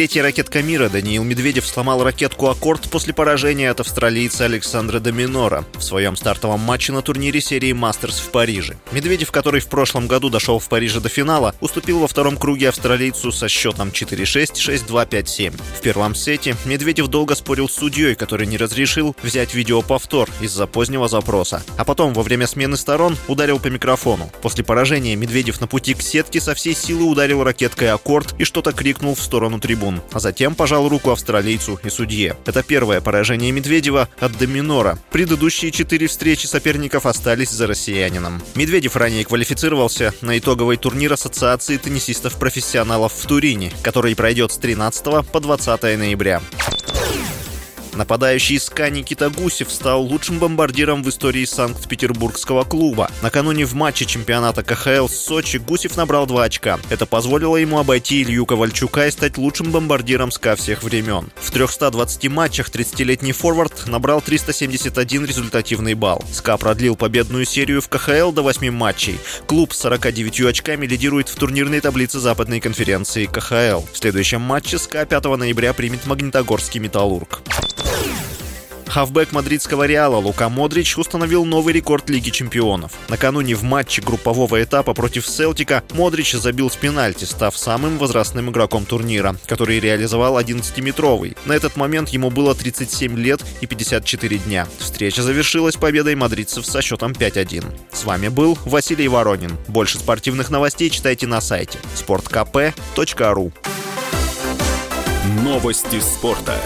Третья ракетка мира Даниил Медведев сломал ракетку «Аккорд» после поражения от австралийца Александра Доминора в своем стартовом матче на турнире серии «Мастерс» в Париже. Медведев, который в прошлом году дошел в Париже до финала, уступил во втором круге австралийцу со счетом 4-6, 6-2, 5-7. В первом сете Медведев долго спорил с судьей, который не разрешил взять видеоповтор из-за позднего запроса. А потом, во время смены сторон, ударил по микрофону. После поражения Медведев на пути к сетке со всей силы ударил ракеткой о корт и что-то крикнул в сторону трибун трибун, а затем пожал руку австралийцу и судье. Это первое поражение Медведева от де Минора. Предыдущие четыре встречи соперников остались за россиянином. Медведев ранее квалифицировался на итоговый турнир Ассоциации теннисистов-профессионалов в Турине, который пройдет с 13 по 20 ноября. Нападающий СКА Никита Гусев стал лучшим бомбардиром в истории Санкт-Петербургского клуба. Накануне в матче чемпионата КХЛ с Сочи Гусев набрал 2 очка. Это позволило ему обойти Илью Ковальчука и стать лучшим бомбардиром СКА всех времен. В 320 матчах 30-летний форвард набрал 371 результативный балл. СКА продлил победную серию в КХЛ до 8 матчей. Клуб с 49 очками лидирует в турнирной таблице западной конференции КХЛ. В следующем матче СКА 5 ноября примет Магнитогорский «Металлург». Хавбек мадридского Реала Лука Модрич установил новый рекорд Лиги чемпионов. Накануне в матче группового этапа против Селтика Модрич забил с пенальти, став самым возрастным игроком турнира, который реализовал 11-метровый. На этот момент ему было 37 лет и 54 дня. Встреча завершилась победой мадридцев со счетом 5-1. С вами был Василий Воронин. Больше спортивных новостей читайте на сайте sportkp.ru Новости спорта.